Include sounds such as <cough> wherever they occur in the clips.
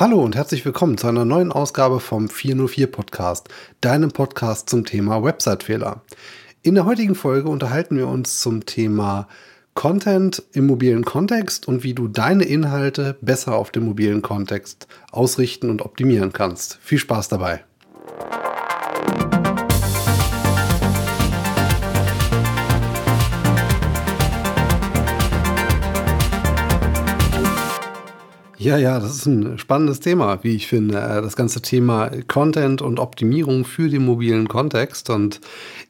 Hallo und herzlich willkommen zu einer neuen Ausgabe vom 404 Podcast, deinem Podcast zum Thema Website-Fehler. In der heutigen Folge unterhalten wir uns zum Thema Content im mobilen Kontext und wie du deine Inhalte besser auf dem mobilen Kontext ausrichten und optimieren kannst. Viel Spaß dabei! Ja, ja, das ist ein spannendes Thema, wie ich finde. Äh, das ganze Thema Content und Optimierung für den mobilen Kontext. Und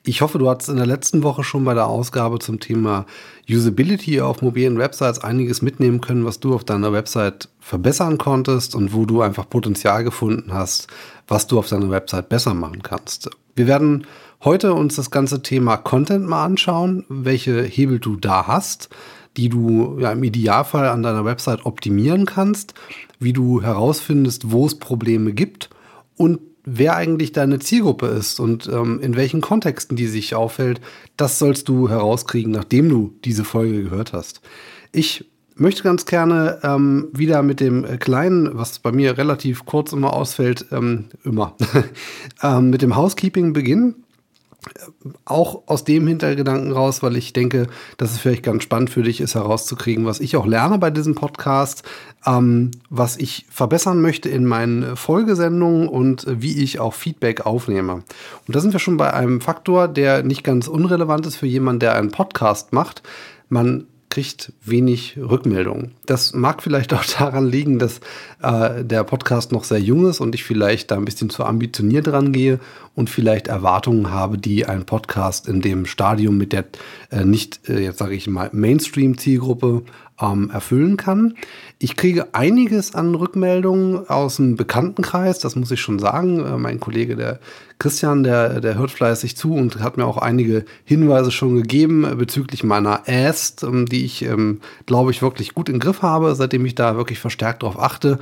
ich hoffe, du hast in der letzten Woche schon bei der Ausgabe zum Thema Usability auf mobilen Websites einiges mitnehmen können, was du auf deiner Website verbessern konntest und wo du einfach Potenzial gefunden hast, was du auf deiner Website besser machen kannst. Wir werden heute uns das ganze Thema Content mal anschauen, welche Hebel du da hast die du ja, im Idealfall an deiner Website optimieren kannst, wie du herausfindest, wo es Probleme gibt und wer eigentlich deine Zielgruppe ist und ähm, in welchen Kontexten die sich auffällt, das sollst du herauskriegen, nachdem du diese Folge gehört hast. Ich möchte ganz gerne ähm, wieder mit dem kleinen, was bei mir relativ kurz immer ausfällt, ähm, immer, <laughs> ähm, mit dem Housekeeping beginnen auch aus dem Hintergedanken raus, weil ich denke, dass es vielleicht ganz spannend für dich ist, herauszukriegen, was ich auch lerne bei diesem Podcast, ähm, was ich verbessern möchte in meinen Folgesendungen und wie ich auch Feedback aufnehme. Und da sind wir schon bei einem Faktor, der nicht ganz unrelevant ist für jemanden, der einen Podcast macht. Man kriegt wenig Rückmeldungen. Das mag vielleicht auch daran liegen, dass äh, der Podcast noch sehr jung ist und ich vielleicht da ein bisschen zu ambitioniert rangehe und vielleicht Erwartungen habe, die ein Podcast in dem Stadium mit der äh, nicht, äh, jetzt sage ich mal, Mainstream-Zielgruppe ähm, erfüllen kann. Ich kriege einiges an Rückmeldungen aus dem Bekanntenkreis, das muss ich schon sagen. Äh, mein Kollege, der Christian, der, der hört fleißig zu und hat mir auch einige Hinweise schon gegeben bezüglich meiner Ast, ähm, die ich, ähm, glaube ich, wirklich gut im Griff habe, seitdem ich da wirklich verstärkt darauf achte.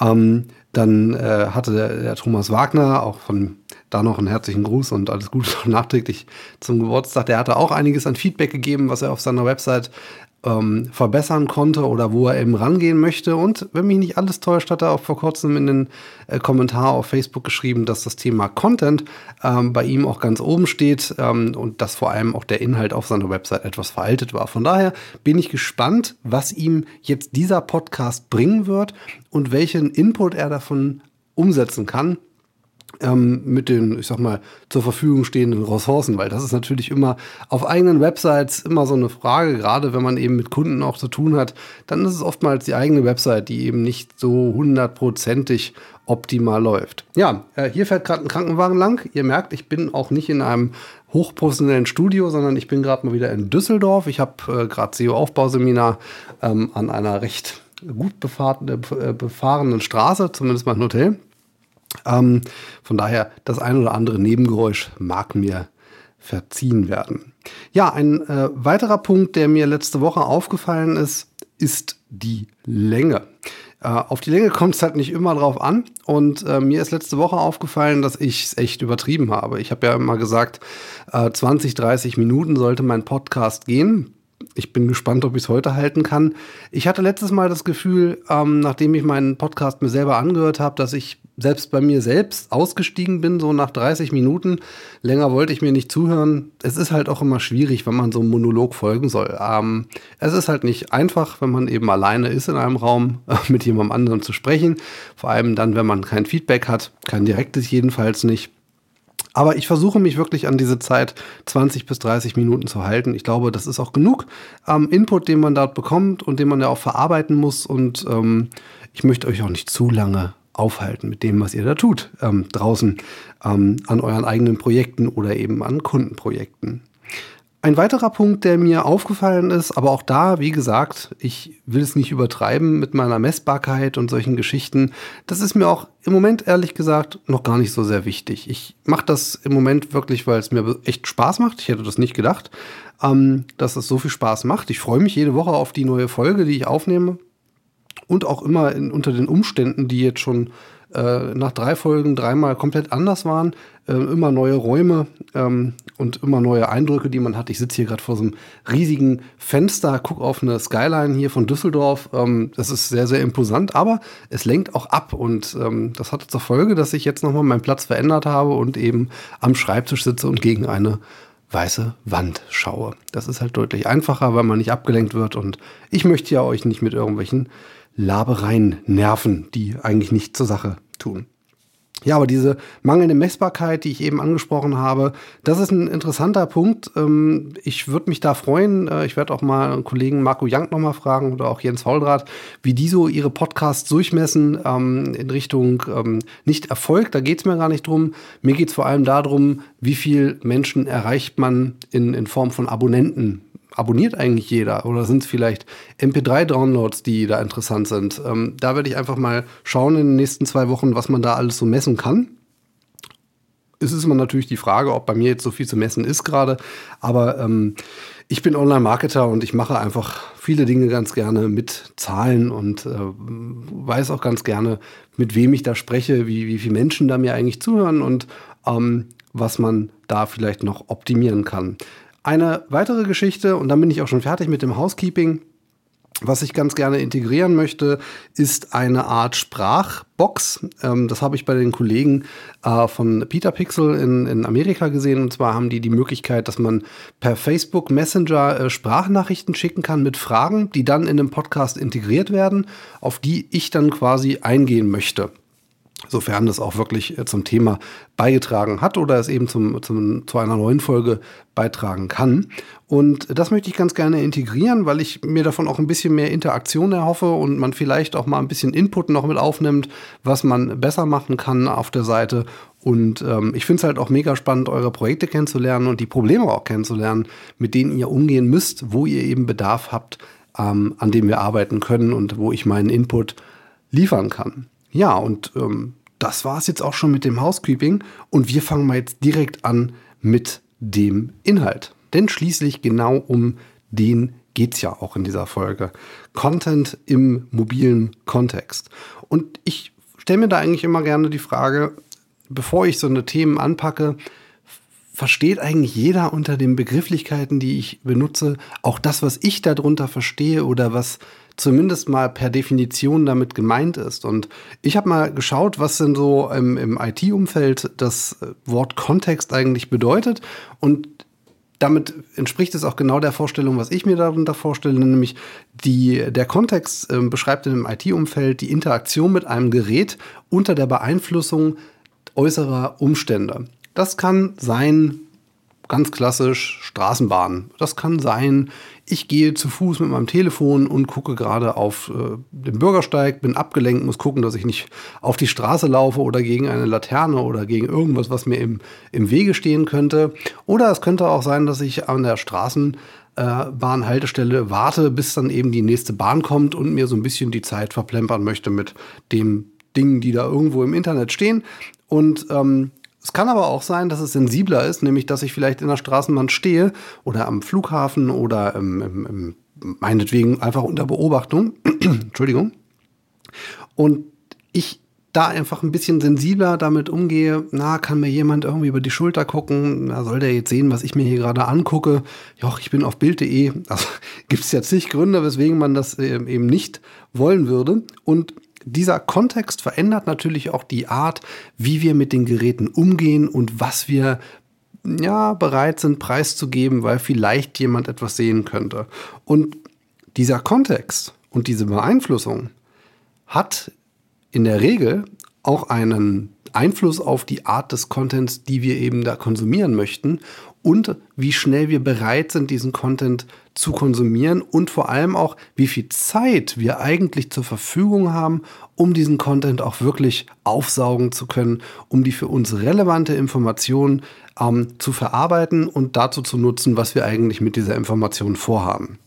Ähm, dann äh, hatte der, der, Thomas Wagner, auch von da noch einen herzlichen Gruß und alles Gute <laughs> nachträglich zum Geburtstag. Der hatte auch einiges an Feedback gegeben, was er auf seiner Website ähm, verbessern konnte oder wo er eben rangehen möchte. Und wenn mich nicht alles täuscht, hat er auch vor kurzem in den äh, Kommentar auf Facebook geschrieben, dass das Thema Content ähm, bei ihm auch ganz oben steht ähm, und dass vor allem auch der Inhalt auf seiner Website etwas veraltet war. Von daher bin ich gespannt, was ihm jetzt dieser Podcast bringen wird und welchen Input er davon umsetzen kann ähm, mit den, ich sag mal, zur Verfügung stehenden Ressourcen, weil das ist natürlich immer auf eigenen Websites immer so eine Frage, gerade wenn man eben mit Kunden auch zu tun hat, dann ist es oftmals die eigene Website, die eben nicht so hundertprozentig optimal läuft. Ja, äh, hier fährt gerade ein Krankenwagen lang. Ihr merkt, ich bin auch nicht in einem hochprofessionellen Studio, sondern ich bin gerade mal wieder in Düsseldorf. Ich habe äh, gerade SEO-Aufbauseminar ähm, an einer recht gut befahrenen, äh, befahrenen Straße, zumindest mein Hotel. Ähm, von daher, das ein oder andere Nebengeräusch mag mir verziehen werden. Ja, ein äh, weiterer Punkt, der mir letzte Woche aufgefallen ist, ist die Länge. Äh, auf die Länge kommt es halt nicht immer drauf an. Und äh, mir ist letzte Woche aufgefallen, dass ich es echt übertrieben habe. Ich habe ja immer gesagt, 20, äh, 30 Minuten sollte mein Podcast gehen ich bin gespannt, ob ich es heute halten kann. Ich hatte letztes Mal das Gefühl, ähm, nachdem ich meinen Podcast mir selber angehört habe, dass ich selbst bei mir selbst ausgestiegen bin, so nach 30 Minuten. Länger wollte ich mir nicht zuhören. Es ist halt auch immer schwierig, wenn man so einem Monolog folgen soll. Ähm, es ist halt nicht einfach, wenn man eben alleine ist in einem Raum, <laughs> mit jemandem anderen zu sprechen. Vor allem dann, wenn man kein Feedback hat, kein direktes jedenfalls nicht. Aber ich versuche mich wirklich an diese Zeit 20 bis 30 Minuten zu halten. Ich glaube, das ist auch genug ähm, Input, den man dort bekommt und den man ja auch verarbeiten muss. Und ähm, ich möchte euch auch nicht zu lange aufhalten mit dem, was ihr da tut, ähm, draußen ähm, an euren eigenen Projekten oder eben an Kundenprojekten. Ein weiterer Punkt, der mir aufgefallen ist, aber auch da, wie gesagt, ich will es nicht übertreiben mit meiner Messbarkeit und solchen Geschichten. Das ist mir auch im Moment ehrlich gesagt noch gar nicht so sehr wichtig. Ich mache das im Moment wirklich, weil es mir echt Spaß macht. Ich hätte das nicht gedacht, ähm, dass es so viel Spaß macht. Ich freue mich jede Woche auf die neue Folge, die ich aufnehme. und auch immer in, unter den Umständen, die jetzt schon äh, nach drei Folgen dreimal komplett anders waren. Äh, immer neue Räume ähm, und immer neue Eindrücke, die man hat. Ich sitze hier gerade vor so einem riesigen Fenster, gucke auf eine Skyline hier von Düsseldorf. Ähm, das ist sehr, sehr imposant, aber es lenkt auch ab. Und ähm, das hatte zur Folge, dass ich jetzt nochmal meinen Platz verändert habe und eben am Schreibtisch sitze und gegen eine weiße Wand schaue. Das ist halt deutlich einfacher, weil man nicht abgelenkt wird und ich möchte ja euch nicht mit irgendwelchen Labereien nerven, die eigentlich nicht zur Sache tun. Ja, aber diese mangelnde Messbarkeit, die ich eben angesprochen habe, das ist ein interessanter Punkt. Ähm, ich würde mich da freuen. Äh, ich werde auch mal Kollegen Marco Jank nochmal fragen oder auch Jens Fauldraht, wie die so ihre Podcasts durchmessen ähm, in Richtung ähm, nicht Erfolg. Da geht es mir gar nicht drum. Mir geht es vor allem darum, wie viel Menschen erreicht man in, in Form von Abonnenten abonniert eigentlich jeder? Oder sind es vielleicht MP3-Downloads, die da interessant sind? Ähm, da werde ich einfach mal schauen in den nächsten zwei Wochen, was man da alles so messen kann. Es ist immer natürlich die Frage, ob bei mir jetzt so viel zu messen ist gerade. Aber ähm, ich bin Online-Marketer und ich mache einfach viele Dinge ganz gerne mit Zahlen und äh, weiß auch ganz gerne, mit wem ich da spreche, wie, wie viele Menschen da mir eigentlich zuhören und ähm, was man da vielleicht noch optimieren kann. Eine weitere Geschichte, und dann bin ich auch schon fertig mit dem Housekeeping. Was ich ganz gerne integrieren möchte, ist eine Art Sprachbox. Ähm, das habe ich bei den Kollegen äh, von Peter Pixel in, in Amerika gesehen. Und zwar haben die die Möglichkeit, dass man per Facebook Messenger äh, Sprachnachrichten schicken kann mit Fragen, die dann in einem Podcast integriert werden, auf die ich dann quasi eingehen möchte sofern das auch wirklich äh, zum Thema beigetragen hat oder es eben zum, zum, zu einer neuen Folge beitragen kann. Und das möchte ich ganz gerne integrieren, weil ich mir davon auch ein bisschen mehr Interaktion erhoffe und man vielleicht auch mal ein bisschen Input noch mit aufnimmt, was man besser machen kann auf der Seite. Und ähm, ich finde es halt auch mega spannend, eure Projekte kennenzulernen und die Probleme auch kennenzulernen, mit denen ihr umgehen müsst, wo ihr eben Bedarf habt, ähm, an dem wir arbeiten können und wo ich meinen Input liefern kann. Ja, und ähm, das war es jetzt auch schon mit dem Housekeeping. Und wir fangen mal jetzt direkt an mit dem Inhalt. Denn schließlich genau um den geht es ja auch in dieser Folge. Content im mobilen Kontext. Und ich stelle mir da eigentlich immer gerne die Frage, bevor ich so eine Themen anpacke, versteht eigentlich jeder unter den Begrifflichkeiten, die ich benutze, auch das, was ich darunter verstehe oder was zumindest mal per Definition damit gemeint ist. Und ich habe mal geschaut, was denn so im, im IT-Umfeld das Wort Kontext eigentlich bedeutet. Und damit entspricht es auch genau der Vorstellung, was ich mir darunter vorstelle, nämlich die, der Kontext äh, beschreibt in dem IT-Umfeld die Interaktion mit einem Gerät unter der Beeinflussung äußerer Umstände. Das kann sein, ganz klassisch Straßenbahn. Das kann sein, ich gehe zu Fuß mit meinem Telefon und gucke gerade auf äh, den Bürgersteig, bin abgelenkt, muss gucken, dass ich nicht auf die Straße laufe oder gegen eine Laterne oder gegen irgendwas, was mir im, im Wege stehen könnte. Oder es könnte auch sein, dass ich an der Straßenbahnhaltestelle äh, warte, bis dann eben die nächste Bahn kommt und mir so ein bisschen die Zeit verplempern möchte mit dem Dingen, die da irgendwo im Internet stehen. Und ähm, es kann aber auch sein, dass es sensibler ist, nämlich dass ich vielleicht in der Straßenbahn stehe oder am Flughafen oder im, im, im, meinetwegen einfach unter Beobachtung. <clears throat> Entschuldigung. Und ich da einfach ein bisschen sensibler damit umgehe, na, kann mir jemand irgendwie über die Schulter gucken, na, soll der jetzt sehen, was ich mir hier gerade angucke? Joch, ich bin auf Bild.de. Also gibt es ja zig Gründe, weswegen man das äh, eben nicht wollen würde. Und dieser Kontext verändert natürlich auch die Art, wie wir mit den Geräten umgehen und was wir ja, bereit sind preiszugeben, weil vielleicht jemand etwas sehen könnte. Und dieser Kontext und diese Beeinflussung hat in der Regel auch einen Einfluss auf die Art des Contents, die wir eben da konsumieren möchten und wie schnell wir bereit sind, diesen Content zu konsumieren und vor allem auch, wie viel Zeit wir eigentlich zur Verfügung haben, um diesen Content auch wirklich aufsaugen zu können, um die für uns relevante Information ähm, zu verarbeiten und dazu zu nutzen, was wir eigentlich mit dieser Information vorhaben.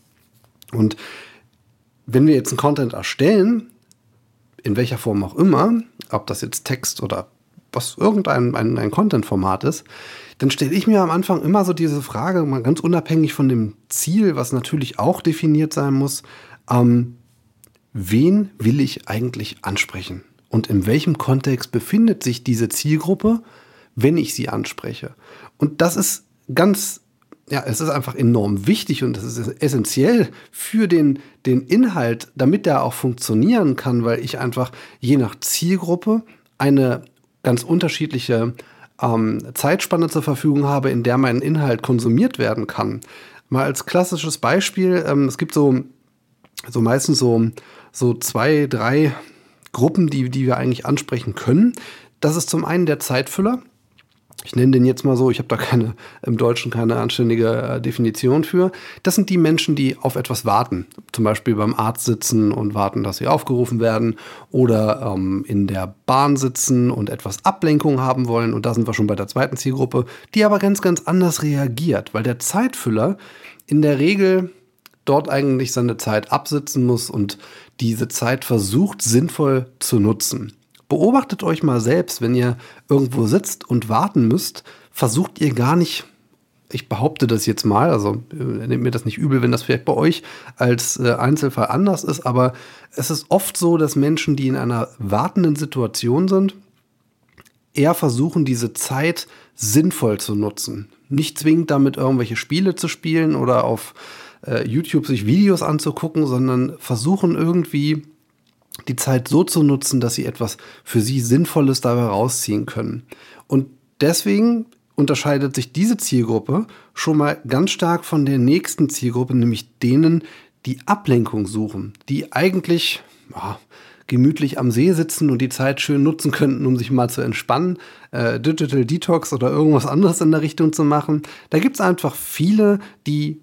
Und wenn wir jetzt einen Content erstellen, in welcher Form auch immer, ob das jetzt Text oder was irgendein ein, ein Content-Format ist, dann stelle ich mir am Anfang immer so diese Frage, mal ganz unabhängig von dem Ziel, was natürlich auch definiert sein muss, ähm, wen will ich eigentlich ansprechen? Und in welchem Kontext befindet sich diese Zielgruppe, wenn ich sie anspreche? Und das ist ganz, ja, es ist einfach enorm wichtig und es ist essentiell für den, den Inhalt, damit der auch funktionieren kann, weil ich einfach je nach Zielgruppe eine ganz unterschiedliche ähm, Zeitspanne zur Verfügung habe, in der mein Inhalt konsumiert werden kann. Mal als klassisches Beispiel, ähm, es gibt so, so meistens so, so zwei, drei Gruppen, die, die wir eigentlich ansprechen können. Das ist zum einen der Zeitfüller. Ich nenne den jetzt mal so, ich habe da keine im Deutschen keine anständige äh, Definition für. Das sind die Menschen, die auf etwas warten. Zum Beispiel beim Arzt sitzen und warten, dass sie aufgerufen werden oder ähm, in der Bahn sitzen und etwas Ablenkung haben wollen. Und da sind wir schon bei der zweiten Zielgruppe, die aber ganz, ganz anders reagiert, weil der Zeitfüller in der Regel dort eigentlich seine Zeit absitzen muss und diese Zeit versucht sinnvoll zu nutzen. Beobachtet euch mal selbst, wenn ihr irgendwo sitzt und warten müsst, versucht ihr gar nicht, ich behaupte das jetzt mal, also äh, nehmt mir das nicht übel, wenn das vielleicht bei euch als äh, Einzelfall anders ist, aber es ist oft so, dass Menschen, die in einer wartenden Situation sind, eher versuchen, diese Zeit sinnvoll zu nutzen. Nicht zwingend damit irgendwelche Spiele zu spielen oder auf äh, YouTube sich Videos anzugucken, sondern versuchen irgendwie die Zeit so zu nutzen, dass sie etwas für sie Sinnvolles dabei rausziehen können. Und deswegen unterscheidet sich diese Zielgruppe schon mal ganz stark von der nächsten Zielgruppe, nämlich denen, die Ablenkung suchen, die eigentlich ja, gemütlich am See sitzen und die Zeit schön nutzen könnten, um sich mal zu entspannen, äh, Digital Detox oder irgendwas anderes in der Richtung zu machen. Da gibt es einfach viele, die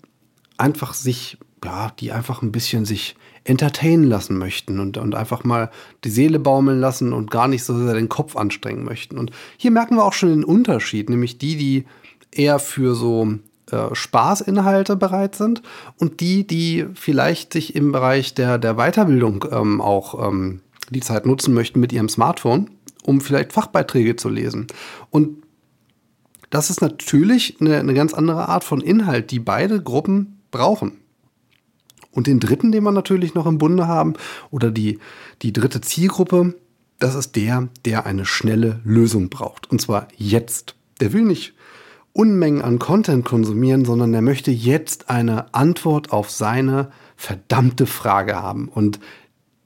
einfach sich, ja, die einfach ein bisschen sich entertainen lassen möchten und, und einfach mal die Seele baumeln lassen und gar nicht so sehr den Kopf anstrengen möchten. Und hier merken wir auch schon den Unterschied, nämlich die, die eher für so äh, Spaßinhalte bereit sind und die, die vielleicht sich im Bereich der, der Weiterbildung ähm, auch ähm, die Zeit nutzen möchten mit ihrem Smartphone, um vielleicht Fachbeiträge zu lesen. Und das ist natürlich eine, eine ganz andere Art von Inhalt, die beide Gruppen brauchen. Und den dritten, den wir natürlich noch im Bunde haben, oder die, die dritte Zielgruppe, das ist der, der eine schnelle Lösung braucht. Und zwar jetzt. Der will nicht Unmengen an Content konsumieren, sondern der möchte jetzt eine Antwort auf seine verdammte Frage haben. Und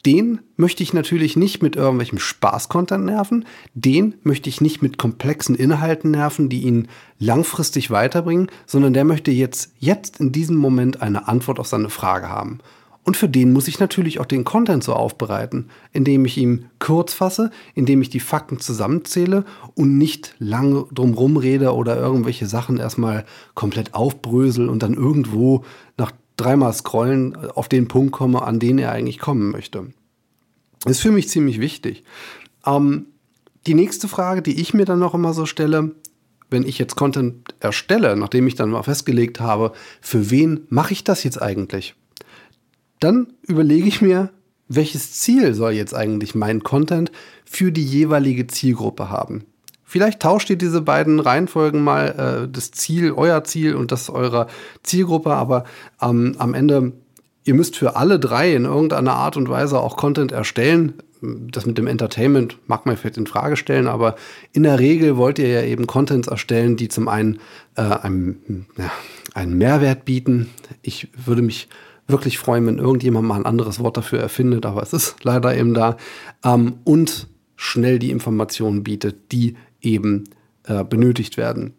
den möchte ich natürlich nicht mit irgendwelchem Spaß-Content nerven. Den möchte ich nicht mit komplexen Inhalten nerven, die ihn langfristig weiterbringen, sondern der möchte jetzt, jetzt in diesem Moment eine Antwort auf seine Frage haben. Und für den muss ich natürlich auch den Content so aufbereiten, indem ich ihm kurz fasse, indem ich die Fakten zusammenzähle und nicht lange drumherum rede oder irgendwelche Sachen erstmal komplett aufbrösel und dann irgendwo nach dreimal scrollen auf den Punkt komme, an den er eigentlich kommen möchte. Das ist für mich ziemlich wichtig. Ähm, die nächste Frage, die ich mir dann noch immer so stelle, wenn ich jetzt Content erstelle, nachdem ich dann mal festgelegt habe, für wen mache ich das jetzt eigentlich? Dann überlege ich mir, welches Ziel soll jetzt eigentlich mein Content für die jeweilige Zielgruppe haben? Vielleicht tauscht ihr diese beiden Reihenfolgen mal, äh, das Ziel, euer Ziel und das eurer Zielgruppe, aber ähm, am Ende, ihr müsst für alle drei in irgendeiner Art und Weise auch Content erstellen. Das mit dem Entertainment mag man vielleicht in Frage stellen, aber in der Regel wollt ihr ja eben Contents erstellen, die zum einen äh, einen, ja, einen Mehrwert bieten. Ich würde mich wirklich freuen, wenn irgendjemand mal ein anderes Wort dafür erfindet, aber es ist leider eben da. Ähm, und schnell die Informationen bietet, die eben äh, benötigt werden.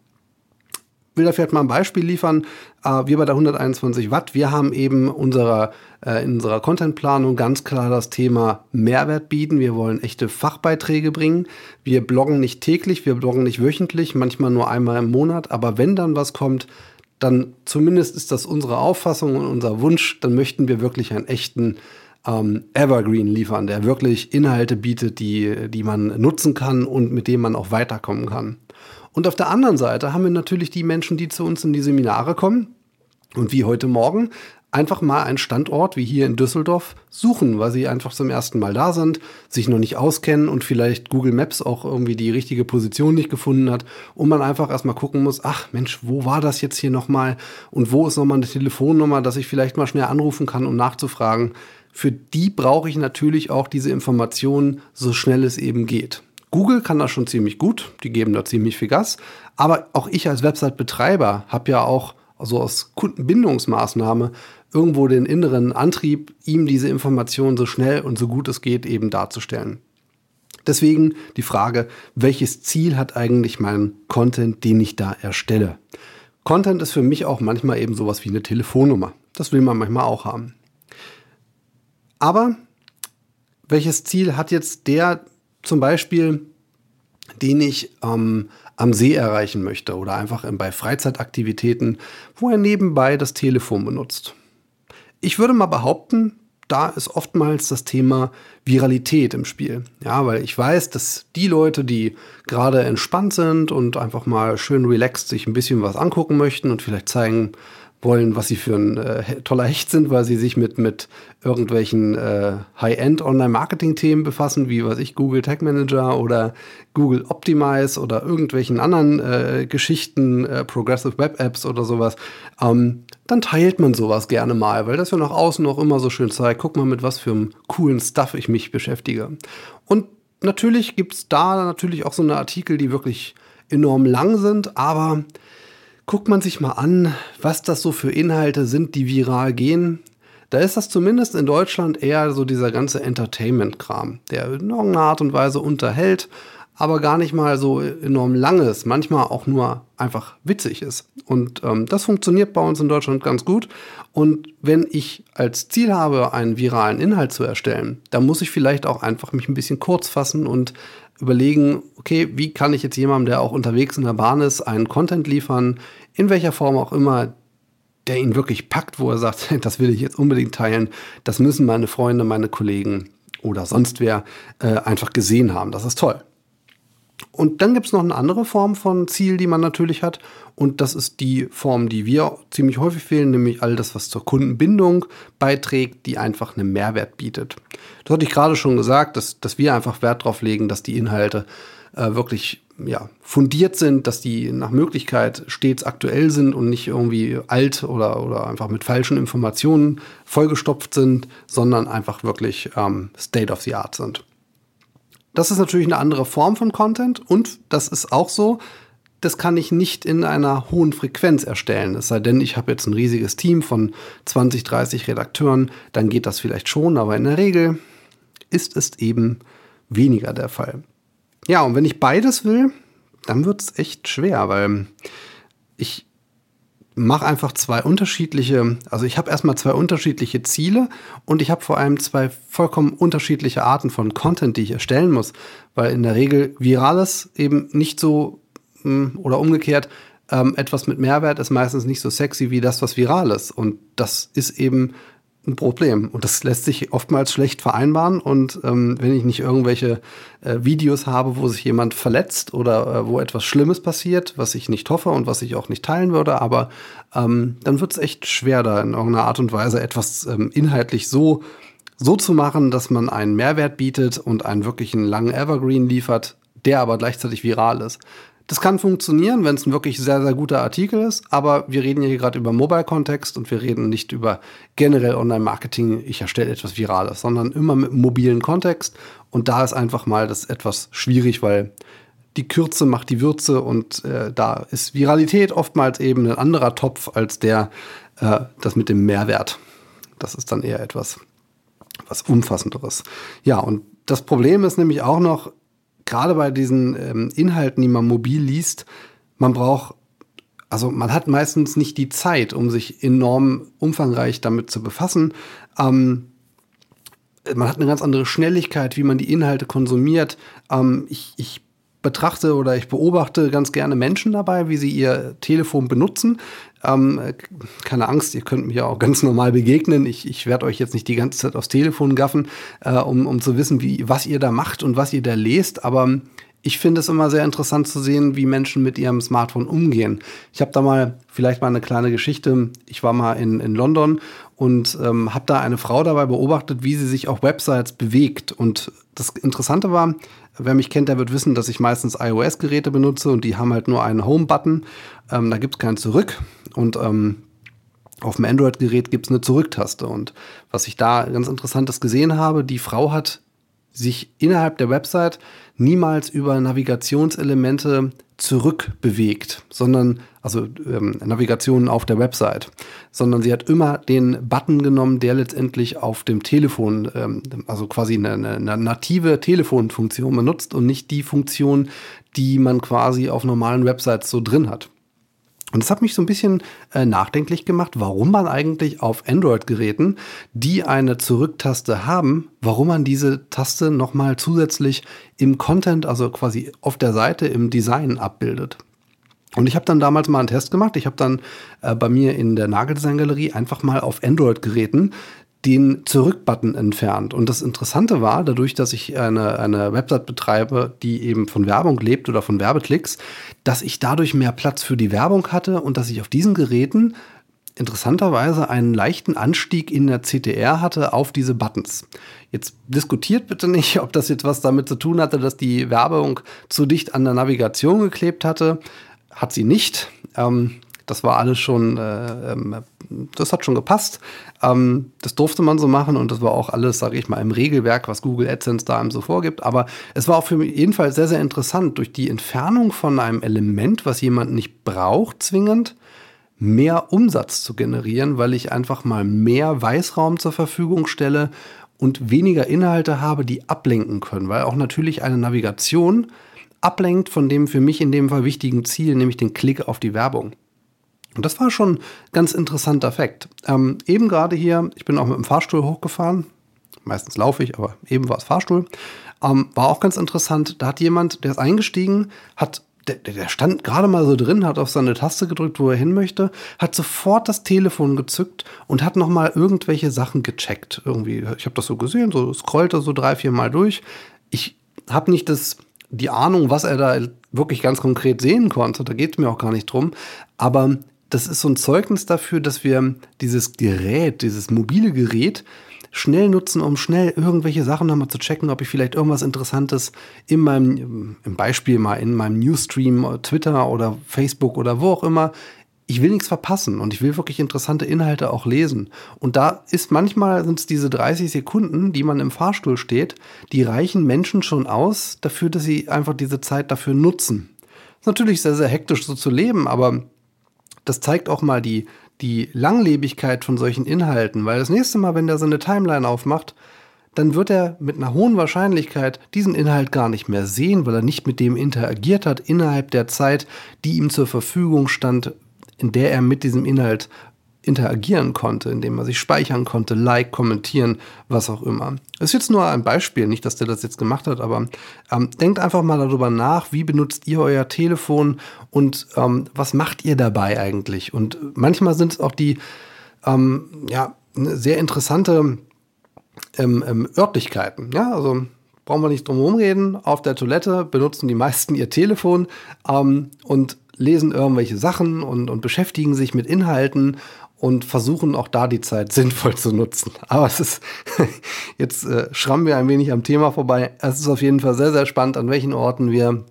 Ich will da vielleicht mal ein Beispiel liefern. Äh, wir bei der 121 Watt, wir haben eben unserer, äh, in unserer Contentplanung ganz klar das Thema Mehrwert bieten. Wir wollen echte Fachbeiträge bringen. Wir bloggen nicht täglich, wir bloggen nicht wöchentlich, manchmal nur einmal im Monat. Aber wenn dann was kommt, dann zumindest ist das unsere Auffassung und unser Wunsch, dann möchten wir wirklich einen echten ähm, Evergreen liefern, der wirklich Inhalte bietet, die, die man nutzen kann und mit denen man auch weiterkommen kann. Und auf der anderen Seite haben wir natürlich die Menschen, die zu uns in die Seminare kommen und wie heute Morgen einfach mal einen Standort wie hier in Düsseldorf suchen, weil sie einfach zum ersten Mal da sind, sich noch nicht auskennen und vielleicht Google Maps auch irgendwie die richtige Position nicht gefunden hat und man einfach erstmal gucken muss, ach Mensch, wo war das jetzt hier nochmal und wo ist nochmal eine Telefonnummer, dass ich vielleicht mal schnell anrufen kann, um nachzufragen. Für die brauche ich natürlich auch diese Informationen so schnell es eben geht. Google kann das schon ziemlich gut, die geben da ziemlich viel Gas, aber auch ich als Website-Betreiber habe ja auch also aus Kundenbindungsmaßnahme irgendwo den inneren Antrieb, ihm diese Informationen so schnell und so gut es geht eben darzustellen. Deswegen die Frage, welches Ziel hat eigentlich mein Content, den ich da erstelle? Content ist für mich auch manchmal eben sowas wie eine Telefonnummer. Das will man manchmal auch haben. Aber welches Ziel hat jetzt der zum Beispiel, den ich ähm, am See erreichen möchte oder einfach bei Freizeitaktivitäten, wo er nebenbei das Telefon benutzt? Ich würde mal behaupten, da ist oftmals das Thema Viralität im Spiel. Ja, weil ich weiß, dass die Leute, die gerade entspannt sind und einfach mal schön relaxed sich ein bisschen was angucken möchten und vielleicht zeigen, wollen, was sie für ein äh, toller Hecht sind, weil sie sich mit, mit irgendwelchen äh, High-End Online-Marketing-Themen befassen, wie was ich, Google Tag Manager oder Google Optimize oder irgendwelchen anderen äh, Geschichten, äh, Progressive Web Apps oder sowas, ähm, dann teilt man sowas gerne mal, weil das ja nach außen auch immer so schön zeigt, guck mal, mit was für einem coolen Stuff ich mich beschäftige. Und natürlich gibt es da natürlich auch so eine Artikel, die wirklich enorm lang sind, aber guckt man sich mal an, was das so für Inhalte sind, die viral gehen, da ist das zumindest in Deutschland eher so dieser ganze Entertainment-Kram, der in irgendeiner Art und Weise unterhält, aber gar nicht mal so enorm lang ist, manchmal auch nur einfach witzig ist. Und ähm, das funktioniert bei uns in Deutschland ganz gut. Und wenn ich als Ziel habe, einen viralen Inhalt zu erstellen, dann muss ich vielleicht auch einfach mich ein bisschen kurz fassen und überlegen, okay, wie kann ich jetzt jemandem, der auch unterwegs in der Bahn ist, einen Content liefern, in welcher Form auch immer, der ihn wirklich packt, wo er sagt, <laughs> das will ich jetzt unbedingt teilen, das müssen meine Freunde, meine Kollegen oder sonst wer äh, einfach gesehen haben. Das ist toll. Und dann gibt es noch eine andere Form von Ziel, die man natürlich hat. Und das ist die Form, die wir ziemlich häufig wählen, nämlich all das, was zur Kundenbindung beiträgt, die einfach einen Mehrwert bietet. Das hatte ich gerade schon gesagt, dass, dass wir einfach Wert darauf legen, dass die Inhalte äh, wirklich ja, fundiert sind, dass die nach Möglichkeit stets aktuell sind und nicht irgendwie alt oder, oder einfach mit falschen Informationen vollgestopft sind, sondern einfach wirklich ähm, State of the Art sind. Das ist natürlich eine andere Form von Content und das ist auch so, das kann ich nicht in einer hohen Frequenz erstellen. Es sei denn, ich habe jetzt ein riesiges Team von 20, 30 Redakteuren, dann geht das vielleicht schon, aber in der Regel ist es eben weniger der Fall. Ja, und wenn ich beides will, dann wird es echt schwer, weil ich mache einfach zwei unterschiedliche, also ich habe erstmal zwei unterschiedliche Ziele und ich habe vor allem zwei vollkommen unterschiedliche Arten von Content, die ich erstellen muss, weil in der Regel Virales eben nicht so hm, oder umgekehrt, ähm, etwas mit Mehrwert ist meistens nicht so sexy wie das, was viral ist. Und das ist eben ein Problem. Und das lässt sich oftmals schlecht vereinbaren. Und ähm, wenn ich nicht irgendwelche äh, Videos habe, wo sich jemand verletzt oder äh, wo etwas Schlimmes passiert, was ich nicht hoffe und was ich auch nicht teilen würde, aber ähm, dann wird es echt schwer, da in irgendeiner Art und Weise etwas ähm, inhaltlich so, so zu machen, dass man einen Mehrwert bietet und einen wirklichen langen Evergreen liefert, der aber gleichzeitig viral ist. Das kann funktionieren, wenn es ein wirklich sehr, sehr guter Artikel ist, aber wir reden hier gerade über Mobile-Kontext und wir reden nicht über generell Online-Marketing, ich erstelle etwas Virales, sondern immer mit mobilen Kontext und da ist einfach mal das etwas schwierig, weil die Kürze macht die Würze und äh, da ist Viralität oftmals eben ein anderer Topf als der, äh, das mit dem Mehrwert. Das ist dann eher etwas was Umfassenderes. Ja, und das Problem ist nämlich auch noch, gerade bei diesen ähm, Inhalten, die man mobil liest, man braucht, also man hat meistens nicht die Zeit, um sich enorm umfangreich damit zu befassen. Ähm, man hat eine ganz andere Schnelligkeit, wie man die Inhalte konsumiert. Ähm, ich, ich betrachte oder ich beobachte ganz gerne Menschen dabei, wie sie ihr Telefon benutzen. Ähm, keine Angst, ihr könnt mir auch ganz normal begegnen. Ich, ich werde euch jetzt nicht die ganze Zeit aufs Telefon gaffen, äh, um, um zu wissen, wie, was ihr da macht und was ihr da lest. Aber ich finde es immer sehr interessant zu sehen, wie Menschen mit ihrem Smartphone umgehen. Ich habe da mal vielleicht mal eine kleine Geschichte. Ich war mal in, in London und ähm, habe da eine Frau dabei beobachtet, wie sie sich auf Websites bewegt. Und das Interessante war, wer mich kennt, der wird wissen, dass ich meistens iOS-Geräte benutze und die haben halt nur einen Home-Button. Ähm, da gibt es keinen Zurück. Und ähm, auf dem Android-Gerät gibt es eine Zurücktaste. Und was ich da ganz Interessantes gesehen habe, die Frau hat sich innerhalb der Website niemals über Navigationselemente zurückbewegt, sondern also ähm, Navigationen auf der Website, sondern sie hat immer den Button genommen, der letztendlich auf dem Telefon, ähm, also quasi eine, eine native Telefonfunktion benutzt und nicht die Funktion, die man quasi auf normalen Websites so drin hat. Und das hat mich so ein bisschen äh, nachdenklich gemacht, warum man eigentlich auf Android-Geräten, die eine Zurücktaste haben, warum man diese Taste nochmal zusätzlich im Content, also quasi auf der Seite im Design abbildet. Und ich habe dann damals mal einen Test gemacht. Ich habe dann äh, bei mir in der Nageldesign-Galerie einfach mal auf Android-Geräten den Zurück-Button entfernt. Und das Interessante war, dadurch, dass ich eine, eine Website betreibe, die eben von Werbung lebt oder von Werbeklicks, dass ich dadurch mehr Platz für die Werbung hatte und dass ich auf diesen Geräten interessanterweise einen leichten Anstieg in der CTR hatte auf diese Buttons. Jetzt diskutiert bitte nicht, ob das jetzt was damit zu tun hatte, dass die Werbung zu dicht an der Navigation geklebt hatte. Hat sie nicht. Ähm, das war alles schon, äh, ähm, das hat schon gepasst. Ähm, das durfte man so machen und das war auch alles, sage ich mal, im Regelwerk, was Google AdSense da einem so vorgibt. Aber es war auch für mich jedenfalls sehr, sehr interessant, durch die Entfernung von einem Element, was jemand nicht braucht, zwingend, mehr Umsatz zu generieren, weil ich einfach mal mehr Weißraum zur Verfügung stelle und weniger Inhalte habe, die ablenken können, weil auch natürlich eine Navigation ablenkt von dem für mich in dem Fall wichtigen Ziel, nämlich den Klick auf die Werbung. Und das war schon ein ganz interessanter Fakt. Ähm, eben gerade hier, ich bin auch mit dem Fahrstuhl hochgefahren. Meistens laufe ich, aber eben war es Fahrstuhl. Ähm, war auch ganz interessant. Da hat jemand, der ist eingestiegen, hat der, der, stand gerade mal so drin, hat auf seine Taste gedrückt, wo er hin möchte, hat sofort das Telefon gezückt und hat nochmal irgendwelche Sachen gecheckt. Irgendwie, ich habe das so gesehen, so scrollte so drei, vier Mal durch. Ich habe nicht das, die Ahnung, was er da wirklich ganz konkret sehen konnte. Da geht es mir auch gar nicht drum. Aber das ist so ein Zeugnis dafür, dass wir dieses Gerät, dieses mobile Gerät schnell nutzen, um schnell irgendwelche Sachen nochmal zu checken, ob ich vielleicht irgendwas Interessantes in meinem, im Beispiel mal in meinem Newsstream, Twitter oder Facebook oder wo auch immer, ich will nichts verpassen und ich will wirklich interessante Inhalte auch lesen. Und da ist manchmal sind es diese 30 Sekunden, die man im Fahrstuhl steht, die reichen Menschen schon aus dafür, dass sie einfach diese Zeit dafür nutzen. Ist natürlich sehr, sehr hektisch so zu leben, aber das zeigt auch mal die, die Langlebigkeit von solchen Inhalten, weil das nächste Mal, wenn der seine Timeline aufmacht, dann wird er mit einer hohen Wahrscheinlichkeit diesen Inhalt gar nicht mehr sehen, weil er nicht mit dem interagiert hat innerhalb der Zeit, die ihm zur Verfügung stand, in der er mit diesem Inhalt interagieren konnte, indem er sich speichern konnte, like, kommentieren, was auch immer. Das ist jetzt nur ein Beispiel, nicht, dass der das jetzt gemacht hat, aber ähm, denkt einfach mal darüber nach, wie benutzt ihr euer Telefon und ähm, was macht ihr dabei eigentlich? Und manchmal sind es auch die ähm, ja, sehr interessante ähm, ähm, Örtlichkeiten. Ja, also brauchen wir nicht drum herum reden. Auf der Toilette benutzen die meisten ihr Telefon ähm, und lesen irgendwelche Sachen und, und beschäftigen sich mit Inhalten und versuchen auch da die Zeit sinnvoll zu nutzen. Aber es ist, <laughs> jetzt äh, schrammen wir ein wenig am Thema vorbei. Es ist auf jeden Fall sehr, sehr spannend, an welchen Orten wir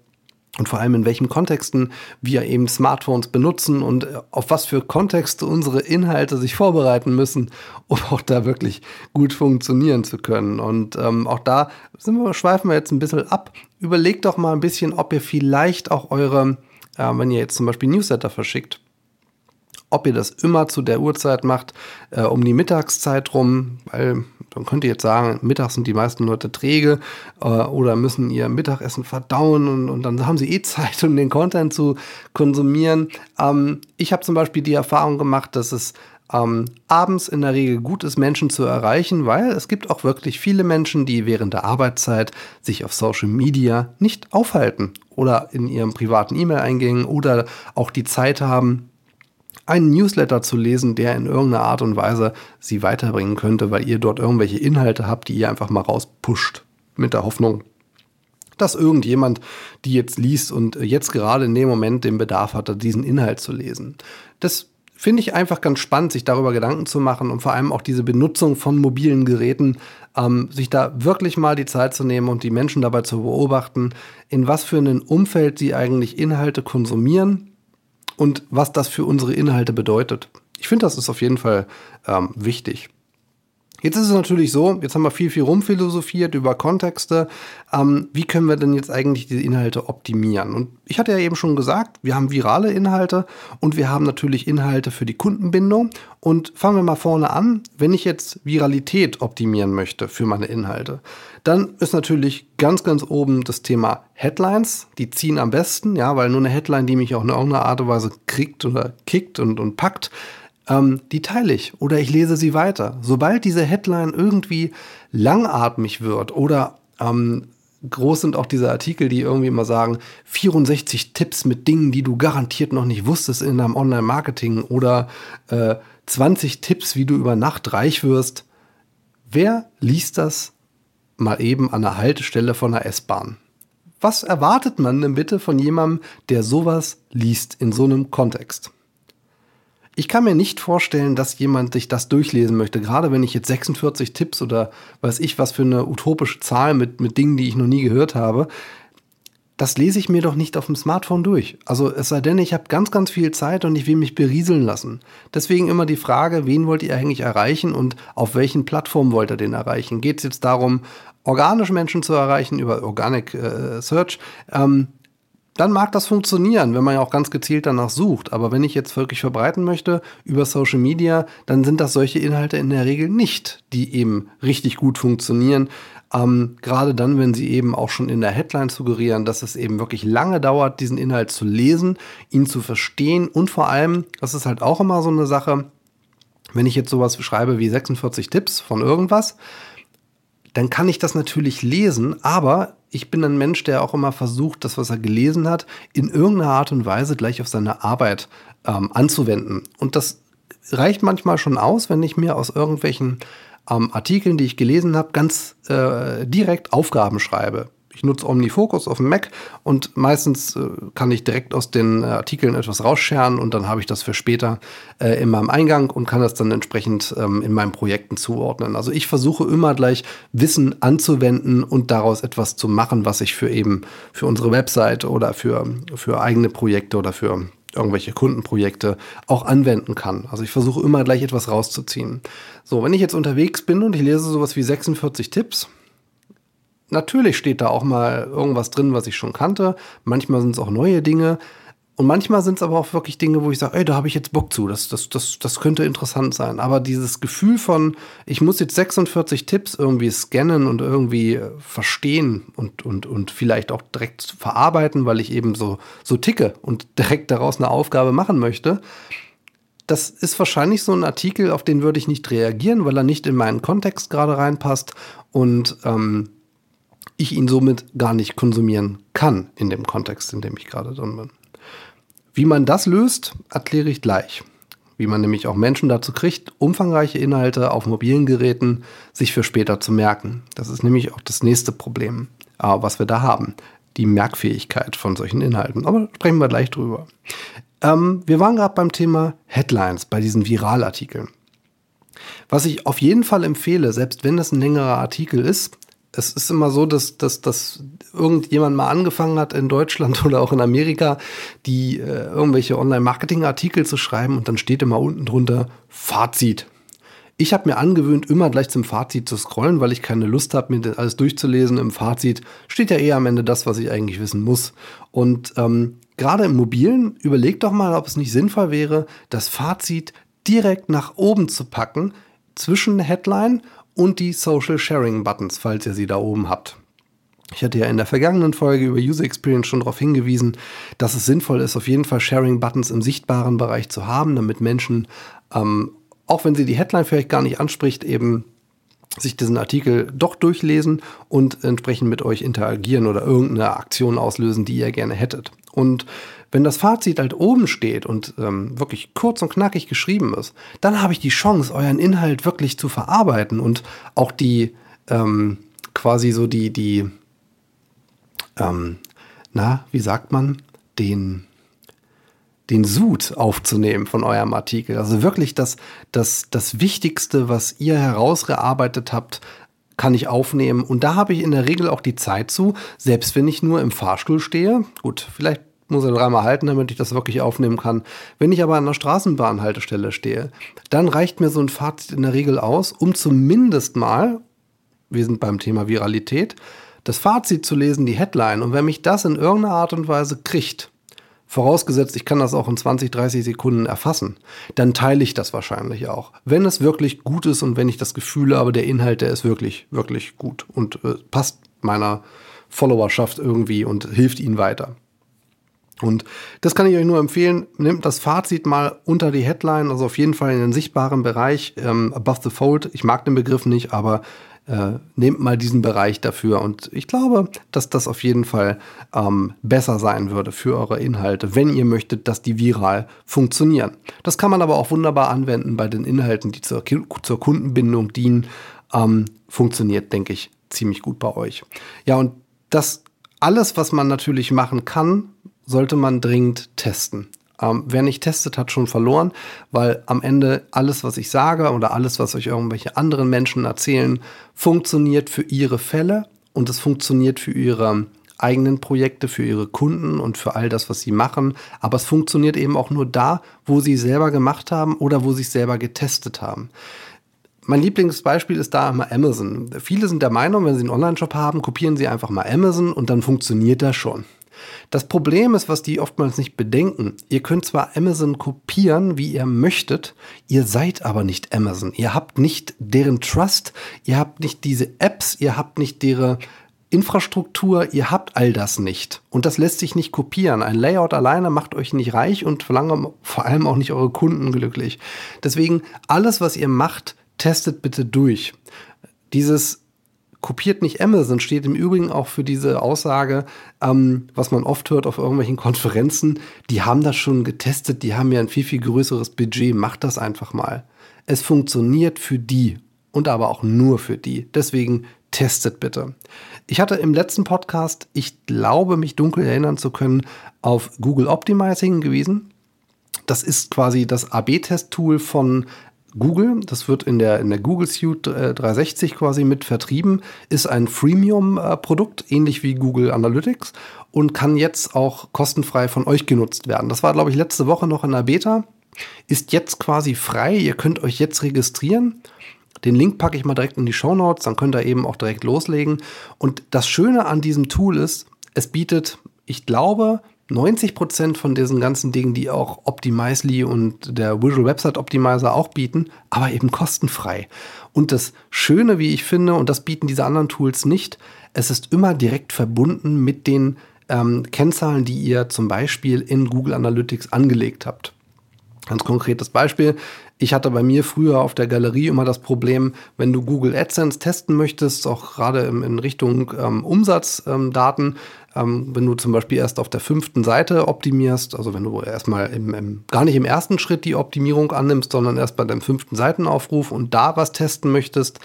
und vor allem in welchen Kontexten wir eben Smartphones benutzen und äh, auf was für Kontexte unsere Inhalte sich vorbereiten müssen, <laughs> um auch da wirklich gut funktionieren zu können. Und ähm, auch da wir, schweifen wir jetzt ein bisschen ab. Überlegt doch mal ein bisschen, ob ihr vielleicht auch eure, äh, wenn ihr jetzt zum Beispiel Newsletter verschickt, ob ihr das immer zu der Uhrzeit macht, äh, um die Mittagszeit rum, weil man könnte jetzt sagen, mittags sind die meisten Leute träge äh, oder müssen ihr Mittagessen verdauen und, und, dann haben sie eh <laughs> Zeit, um den Content zu konsumieren. Ähm, ich habe zum Beispiel die Erfahrung gemacht, dass es ähm, abends in der Regel gut ist, Menschen zu erreichen, weil es gibt auch wirklich viele Menschen, die während der Arbeitszeit sich auf Social Media nicht aufhalten oder in ihrem privaten E-Mail-Eingängen oder auch die Zeit haben, einen Newsletter zu lesen, der in irgendeiner Art und Weise sie weiterbringen könnte, weil ihr dort irgendwelche Inhalte habt, die ihr einfach mal rauspusht. Mit der Hoffnung, dass irgendjemand die jetzt liest und jetzt gerade in dem Moment den Bedarf hatte, diesen Inhalt zu lesen. Das finde ich einfach ganz spannend, sich darüber Gedanken zu machen und vor allem auch diese Benutzung von mobilen Geräten, ähm, sich da wirklich mal die Zeit zu nehmen und die Menschen dabei zu beobachten, in was für ein Umfeld sie eigentlich Inhalte konsumieren und was das für unsere Inhalte bedeutet. Ich finde, das ist auf jeden Fall ähm, wichtig. Jetzt ist es natürlich so, jetzt haben wir viel, viel rumphilosophiert über Kontexte. Ähm, wie können wir denn jetzt eigentlich diese Inhalte optimieren? Und ich hatte ja eben schon gesagt, wir haben virale Inhalte und wir haben natürlich Inhalte für die Kundenbindung. Und fangen wir mal vorne an. Wenn ich jetzt Viralität optimieren möchte für meine Inhalte, dann ist natürlich ganz, ganz oben das Thema Headlines. Die ziehen am besten, ja, weil nur eine Headline, die mich auch in irgendeiner Art und Weise kriegt oder kickt und, und packt, ähm, die teile ich oder ich lese sie weiter. Sobald diese Headline irgendwie langatmig wird oder ähm, groß sind auch diese Artikel, die irgendwie immer sagen, 64 Tipps mit Dingen, die du garantiert noch nicht wusstest in deinem Online-Marketing oder äh, 20 Tipps, wie du über Nacht reich wirst. Wer liest das mal eben an der Haltestelle von der S-Bahn? Was erwartet man denn bitte von jemandem, der sowas liest in so einem Kontext? Ich kann mir nicht vorstellen, dass jemand sich das durchlesen möchte, gerade wenn ich jetzt 46 Tipps oder weiß ich was für eine utopische Zahl mit, mit Dingen, die ich noch nie gehört habe. Das lese ich mir doch nicht auf dem Smartphone durch. Also es sei denn, ich habe ganz, ganz viel Zeit und ich will mich berieseln lassen. Deswegen immer die Frage, wen wollt ihr eigentlich erreichen und auf welchen Plattformen wollt ihr den erreichen? Geht es jetzt darum, organische Menschen zu erreichen über Organic äh, Search? Ähm, dann mag das funktionieren, wenn man ja auch ganz gezielt danach sucht. Aber wenn ich jetzt wirklich verbreiten möchte über Social Media, dann sind das solche Inhalte in der Regel nicht, die eben richtig gut funktionieren. Ähm, Gerade dann, wenn sie eben auch schon in der Headline suggerieren, dass es eben wirklich lange dauert, diesen Inhalt zu lesen, ihn zu verstehen und vor allem, das ist halt auch immer so eine Sache, wenn ich jetzt sowas schreibe wie 46 Tipps von irgendwas, dann kann ich das natürlich lesen, aber ich bin ein Mensch, der auch immer versucht, das, was er gelesen hat, in irgendeiner Art und Weise gleich auf seine Arbeit ähm, anzuwenden. Und das reicht manchmal schon aus, wenn ich mir aus irgendwelchen ähm, Artikeln, die ich gelesen habe, ganz äh, direkt Aufgaben schreibe. Ich nutze OmniFocus auf dem Mac und meistens äh, kann ich direkt aus den äh, Artikeln etwas rausscheren und dann habe ich das für später äh, in meinem Eingang und kann das dann entsprechend ähm, in meinen Projekten zuordnen. Also ich versuche immer gleich Wissen anzuwenden und daraus etwas zu machen, was ich für eben für unsere Website oder für, für eigene Projekte oder für irgendwelche Kundenprojekte auch anwenden kann. Also ich versuche immer gleich etwas rauszuziehen. So, wenn ich jetzt unterwegs bin und ich lese sowas wie 46 Tipps, Natürlich steht da auch mal irgendwas drin, was ich schon kannte. Manchmal sind es auch neue Dinge. Und manchmal sind es aber auch wirklich Dinge, wo ich sage, ey, da habe ich jetzt Bock zu. Das, das, das, das könnte interessant sein. Aber dieses Gefühl von, ich muss jetzt 46 Tipps irgendwie scannen und irgendwie äh, verstehen und, und, und vielleicht auch direkt verarbeiten, weil ich eben so, so ticke und <laughs> direkt daraus eine Aufgabe machen möchte. Das ist wahrscheinlich so ein Artikel, auf den würde ich nicht reagieren, weil er nicht in meinen Kontext gerade reinpasst. Und ähm, ich ihn somit gar nicht konsumieren kann in dem Kontext, in dem ich gerade drin bin. Wie man das löst, erkläre ich gleich. Wie man nämlich auch Menschen dazu kriegt, umfangreiche Inhalte auf mobilen Geräten sich für später zu merken. Das ist nämlich auch das nächste Problem, äh, was wir da haben. Die Merkfähigkeit von solchen Inhalten. Aber sprechen wir gleich drüber. Ähm, wir waren gerade beim Thema Headlines, bei diesen Viralartikeln. Was ich auf jeden Fall empfehle, selbst wenn das ein längerer Artikel ist, es ist immer so, dass, dass, dass irgendjemand mal angefangen hat in Deutschland <laughs> oder auch in Amerika, die äh, irgendwelche Online-Marketing-Artikel zu schreiben und dann steht immer unten drunter Fazit. Ich habe mir angewöhnt, immer gleich zum Fazit zu scrollen, weil ich keine Lust habe, mir das alles durchzulesen. Im Fazit steht ja eher am Ende das, was ich eigentlich wissen muss. Und ähm, gerade im Mobilen, überlegt doch mal, ob es nicht sinnvoll wäre, das Fazit direkt nach oben zu packen zwischen Headline und die Social Sharing Buttons, falls ihr sie da oben habt. Ich hatte ja in der vergangenen Folge über User Experience schon darauf hingewiesen, dass es sinnvoll ist, auf jeden Fall Sharing Buttons im sichtbaren Bereich zu haben, damit Menschen, ähm, auch wenn sie die Headline vielleicht gar nicht anspricht, eben sich diesen Artikel doch durchlesen und entsprechend mit euch interagieren oder irgendeine Aktion auslösen, die ihr gerne hättet. Und wenn das Fazit halt oben steht und ähm, wirklich kurz und knackig geschrieben ist, dann habe ich die Chance, euren Inhalt wirklich zu verarbeiten und auch die ähm, quasi so die, die, ähm, na, wie sagt man, den, den Sud aufzunehmen von eurem Artikel. Also wirklich das, das, das Wichtigste, was ihr herausgearbeitet habt, kann ich aufnehmen. Und da habe ich in der Regel auch die Zeit zu, selbst wenn ich nur im Fahrstuhl stehe. Gut, vielleicht muss er dreimal halten, damit ich das wirklich aufnehmen kann. Wenn ich aber an der Straßenbahnhaltestelle stehe, dann reicht mir so ein Fazit in der Regel aus, um zumindest mal, wir sind beim Thema Viralität, das Fazit zu lesen, die Headline. Und wenn mich das in irgendeiner Art und Weise kriegt, vorausgesetzt, ich kann das auch in 20, 30 Sekunden erfassen, dann teile ich das wahrscheinlich auch. Wenn es wirklich gut ist und wenn ich das Gefühl habe, der Inhalt, der ist wirklich, wirklich gut und äh, passt meiner Followerschaft irgendwie und hilft ihnen weiter. Und das kann ich euch nur empfehlen. Nehmt das Fazit mal unter die Headline, also auf jeden Fall in den sichtbaren Bereich, ähm, above the fold. Ich mag den Begriff nicht, aber äh, nehmt mal diesen Bereich dafür. Und ich glaube, dass das auf jeden Fall ähm, besser sein würde für eure Inhalte, wenn ihr möchtet, dass die viral funktionieren. Das kann man aber auch wunderbar anwenden bei den Inhalten, die zur, zur Kundenbindung dienen. Ähm, funktioniert, denke ich, ziemlich gut bei euch. Ja, und das alles, was man natürlich machen kann, sollte man dringend testen. Ähm, wer nicht testet, hat schon verloren, weil am Ende alles, was ich sage oder alles, was euch irgendwelche anderen Menschen erzählen, funktioniert für ihre Fälle und es funktioniert für ihre eigenen Projekte, für ihre Kunden und für all das, was sie machen. Aber es funktioniert eben auch nur da, wo sie selber gemacht haben oder wo sie es selber getestet haben. Mein Lieblingsbeispiel ist da immer Amazon. Viele sind der Meinung, wenn sie einen Online-Shop haben, kopieren sie einfach mal Amazon und dann funktioniert das schon. Das Problem ist, was die oftmals nicht bedenken. Ihr könnt zwar Amazon kopieren, wie ihr möchtet, ihr seid aber nicht Amazon. Ihr habt nicht deren Trust, ihr habt nicht diese Apps, ihr habt nicht deren Infrastruktur, ihr habt all das nicht. Und das lässt sich nicht kopieren. Ein Layout alleine macht euch nicht reich und vor allem auch nicht eure Kunden glücklich. Deswegen, alles, was ihr macht, testet bitte durch. Dieses kopiert nicht Amazon, steht im Übrigen auch für diese Aussage, ähm, was man oft hört auf irgendwelchen <laughs> Konferenzen, die haben das schon getestet, die haben ja ein viel, viel größeres Budget, macht das einfach mal. Es funktioniert für die und aber auch nur für die. Deswegen testet bitte. Ich hatte im letzten Podcast, ich glaube, mich dunkel erinnern zu können, auf Google Optimizing gewiesen. Das ist quasi das AB-Test-Tool von Google. Das wird in der, in der Google Suite 360 quasi mit vertrieben, ist ein Freemium-Produkt, ähnlich wie Google Analytics und kann jetzt auch kostenfrei von euch genutzt werden. Das war, glaube ich, letzte Woche noch in der Beta. Ist jetzt quasi frei. Ihr könnt euch jetzt registrieren. Den Link packe ich mal direkt in die Show Notes, dann könnt ihr eben auch direkt loslegen. Und das Schöne an diesem Tool ist, es bietet, ich glaube, 90 Prozent von diesen ganzen Dingen, die auch Optimizely und der Visual Website Optimizer auch bieten, aber eben kostenfrei. Und das Schöne, wie ich finde, und das bieten diese anderen Tools nicht, es ist immer direkt verbunden mit den ähm, Kennzahlen, die ihr zum Beispiel in Google Analytics angelegt habt. Ganz konkretes Beispiel. Ich hatte bei mir früher auf der Galerie immer das Problem, wenn du Google AdSense testen möchtest, auch gerade in Richtung ähm, Umsatzdaten, ähm, wenn du zum Beispiel erst auf der fünften Seite optimierst, also wenn du erstmal im, im, gar nicht im ersten Schritt die Optimierung annimmst, sondern erst bei deinem fünften Seitenaufruf und da was testen möchtest,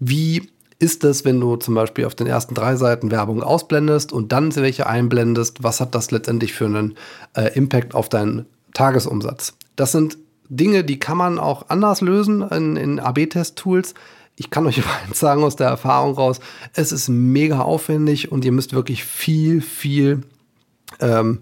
wie ist es, wenn du zum Beispiel auf den ersten drei Seiten Werbung ausblendest und dann welche einblendest? Was hat das letztendlich für einen äh, Impact auf deinen Tagesumsatz? Das sind Dinge, die kann man auch anders lösen in, in AB-Test-Tools. Ich kann euch <laughs> eins sagen aus der Erfahrung raus, es ist mega aufwendig und ihr müsst wirklich viel, viel ähm,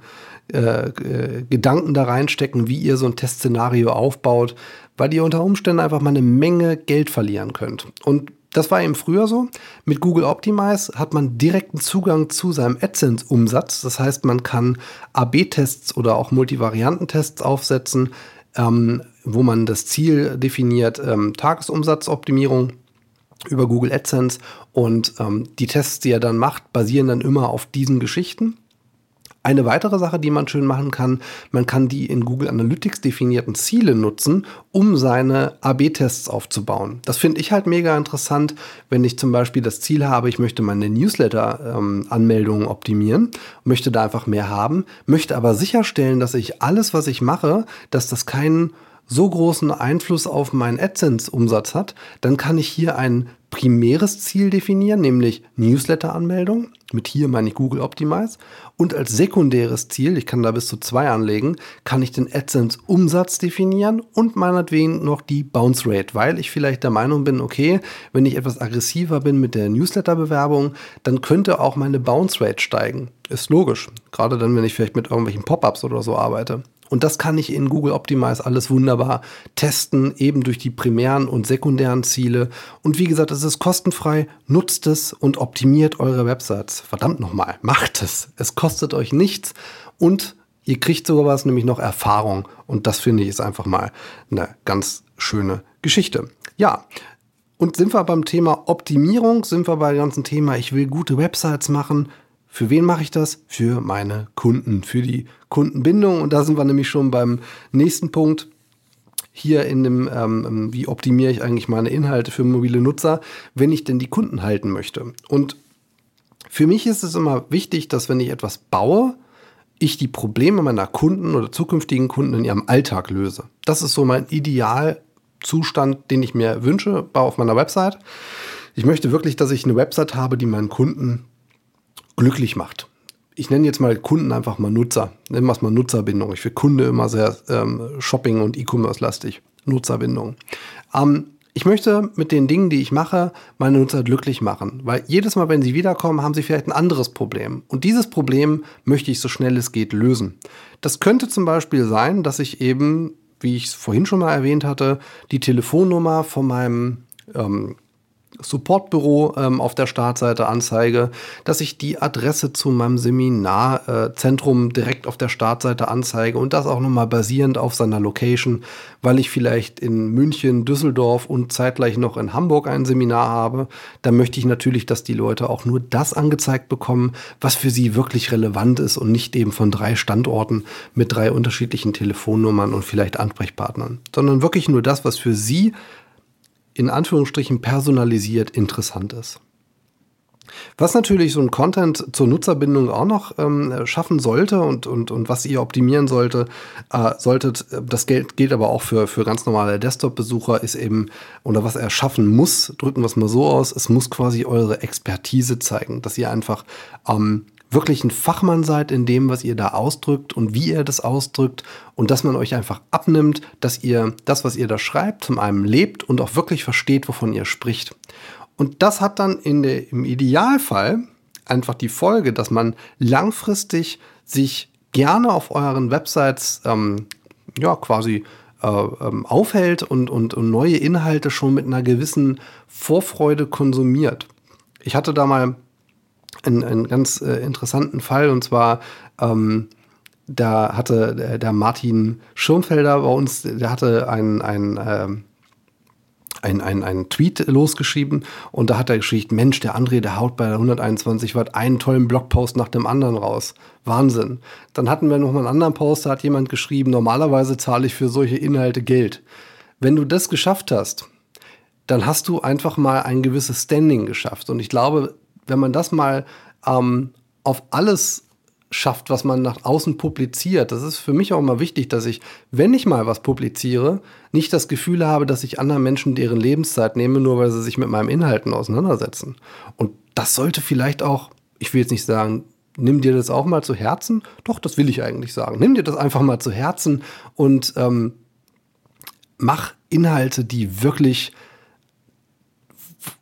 äh, äh, Gedanken da reinstecken, wie ihr so ein Testszenario aufbaut, weil ihr unter Umständen einfach mal eine Menge Geld verlieren könnt. Und das war eben früher so. Mit Google Optimize hat man direkten Zugang zu seinem AdSense-Umsatz. Das heißt, man kann AB-Tests oder auch Multivariantentests aufsetzen, ähm, wo man das Ziel definiert, ähm, Tagesumsatzoptimierung über Google AdSense und ähm, die Tests, die er dann macht, basieren dann immer auf diesen Geschichten. Eine weitere Sache, die man schön machen kann, man kann die in Google Analytics definierten Ziele nutzen, um seine AB-Tests aufzubauen. Das finde ich halt mega interessant, wenn ich zum Beispiel das Ziel habe, ich möchte meine Newsletter-Anmeldungen ähm, optimieren, möchte da einfach mehr haben, möchte aber sicherstellen, dass ich alles, was ich mache, dass das keinen so großen Einfluss auf meinen AdSense-Umsatz hat, dann kann ich hier ein primäres Ziel definieren, nämlich Newsletter-Anmeldung. Mit hier meine ich Google Optimize. Und als sekundäres Ziel, ich kann da bis zu zwei anlegen, kann ich den AdSense-Umsatz definieren und meinetwegen noch die Bounce Rate, weil ich vielleicht der Meinung bin, okay, wenn ich etwas aggressiver bin mit der Newsletter-Bewerbung, dann könnte auch meine Bounce Rate steigen. Ist logisch. Gerade dann, wenn ich vielleicht mit irgendwelchen Pop-ups oder so arbeite. Und das kann ich in Google Optimize alles wunderbar testen, eben durch die primären und sekundären Ziele. Und wie gesagt, es ist kostenfrei, nutzt es und optimiert eure Websites. Verdammt nochmal, <laughs> macht es. Es kostet euch nichts und ihr kriegt sogar was, nämlich noch Erfahrung. Und das finde ich ist einfach mal eine ganz schöne Geschichte. Ja, und sind wir beim Thema Optimierung, sind wir beim ganzen Thema, ich will gute Websites machen. Für wen mache ich das? Für meine Kunden, für die Kundenbindung. Und da sind wir nämlich schon beim nächsten Punkt. Hier in dem, ähm, wie optimiere ich eigentlich meine Inhalte für mobile Nutzer, wenn ich denn die Kunden halten möchte. Und für mich ist es immer wichtig, dass wenn ich etwas baue, ich die Probleme meiner Kunden oder zukünftigen Kunden in ihrem Alltag löse. Das ist so mein Idealzustand, den ich mir wünsche auf meiner Website. Ich möchte wirklich, dass ich eine Website habe, die meinen Kunden glücklich macht. Ich nenne jetzt mal Kunden einfach mal Nutzer. Nennen wir es mal Nutzerbindung. Ich finde Kunde immer sehr ähm, Shopping- und E-Commerce-lastig. Nutzerbindung. Ähm, ich möchte mit den Dingen, die ich mache, meine Nutzer glücklich machen, weil jedes Mal, wenn sie wiederkommen, haben sie vielleicht ein anderes Problem. Und dieses Problem möchte ich so schnell es geht lösen. Das könnte zum Beispiel sein, dass ich eben, wie ich es vorhin schon mal erwähnt hatte, die Telefonnummer von meinem ähm, Supportbüro ähm, auf der Startseite anzeige, dass ich die Adresse zu meinem Seminarzentrum äh, direkt auf der Startseite anzeige und das auch nochmal basierend auf seiner Location, weil ich vielleicht in München, Düsseldorf und zeitgleich noch in Hamburg ein Seminar habe. Da möchte ich natürlich, dass die Leute auch nur das angezeigt bekommen, was für sie wirklich relevant ist und nicht eben von drei Standorten mit drei unterschiedlichen Telefonnummern und vielleicht Ansprechpartnern, sondern wirklich nur das, was für sie in Anführungsstrichen personalisiert interessant ist. Was natürlich so ein Content zur Nutzerbindung auch noch ähm, schaffen sollte und, und, und was ihr optimieren sollte, äh, solltet, das gilt, gilt aber auch für, für ganz normale Desktop-Besucher, ist eben, oder was er schaffen muss, drücken wir es mal so aus, es muss quasi eure Expertise zeigen, dass ihr einfach ähm, wirklich ein Fachmann seid in dem, was ihr da ausdrückt und wie ihr das ausdrückt und dass man euch einfach abnimmt, dass ihr das, was ihr da schreibt, zum einen lebt und auch wirklich versteht, wovon ihr spricht. Und das hat dann der, im Idealfall einfach die Folge, dass man langfristig sich gerne auf euren Websites ähm, ja quasi äh, ähm, aufhält und, und, und neue Inhalte schon mit einer gewissen Vorfreude konsumiert. Ich hatte da mal einen, einen ganz äh, interessanten Fall und zwar ähm, da hatte der, der, Martin Schirmfelder bei uns, der hatte ein, ein, ähm, ein, ein, ein Tweet losgeschrieben und da hat er geschrieben, Mensch, der André, der haut bei 121 Watt einen tollen Blogpost nach dem anderen raus. Wahnsinn. Dann hatten wir noch mal einen anderen Post, da hat jemand geschrieben, normalerweise zahle ich für solche Inhalte Geld. Wenn du das geschafft hast, dann hast du einfach mal ein gewisses Standing geschafft. Und ich glaube, wenn man das mal ähm, auf alles schafft, was man nach außen publiziert. Das ist für mich auch immer wichtig, dass ich, wenn ich mal was publiziere, nicht das Gefühl habe, dass ich anderen Menschen deren Lebenszeit nehme, nur weil sie sich mit meinen Inhalten auseinandersetzen. Und das sollte vielleicht auch, ich will jetzt nicht sagen, nimm dir das auch mal zu Herzen. Doch, das will ich eigentlich sagen. Nimm dir das einfach mal zu Herzen und ähm, mach Inhalte, die wirklich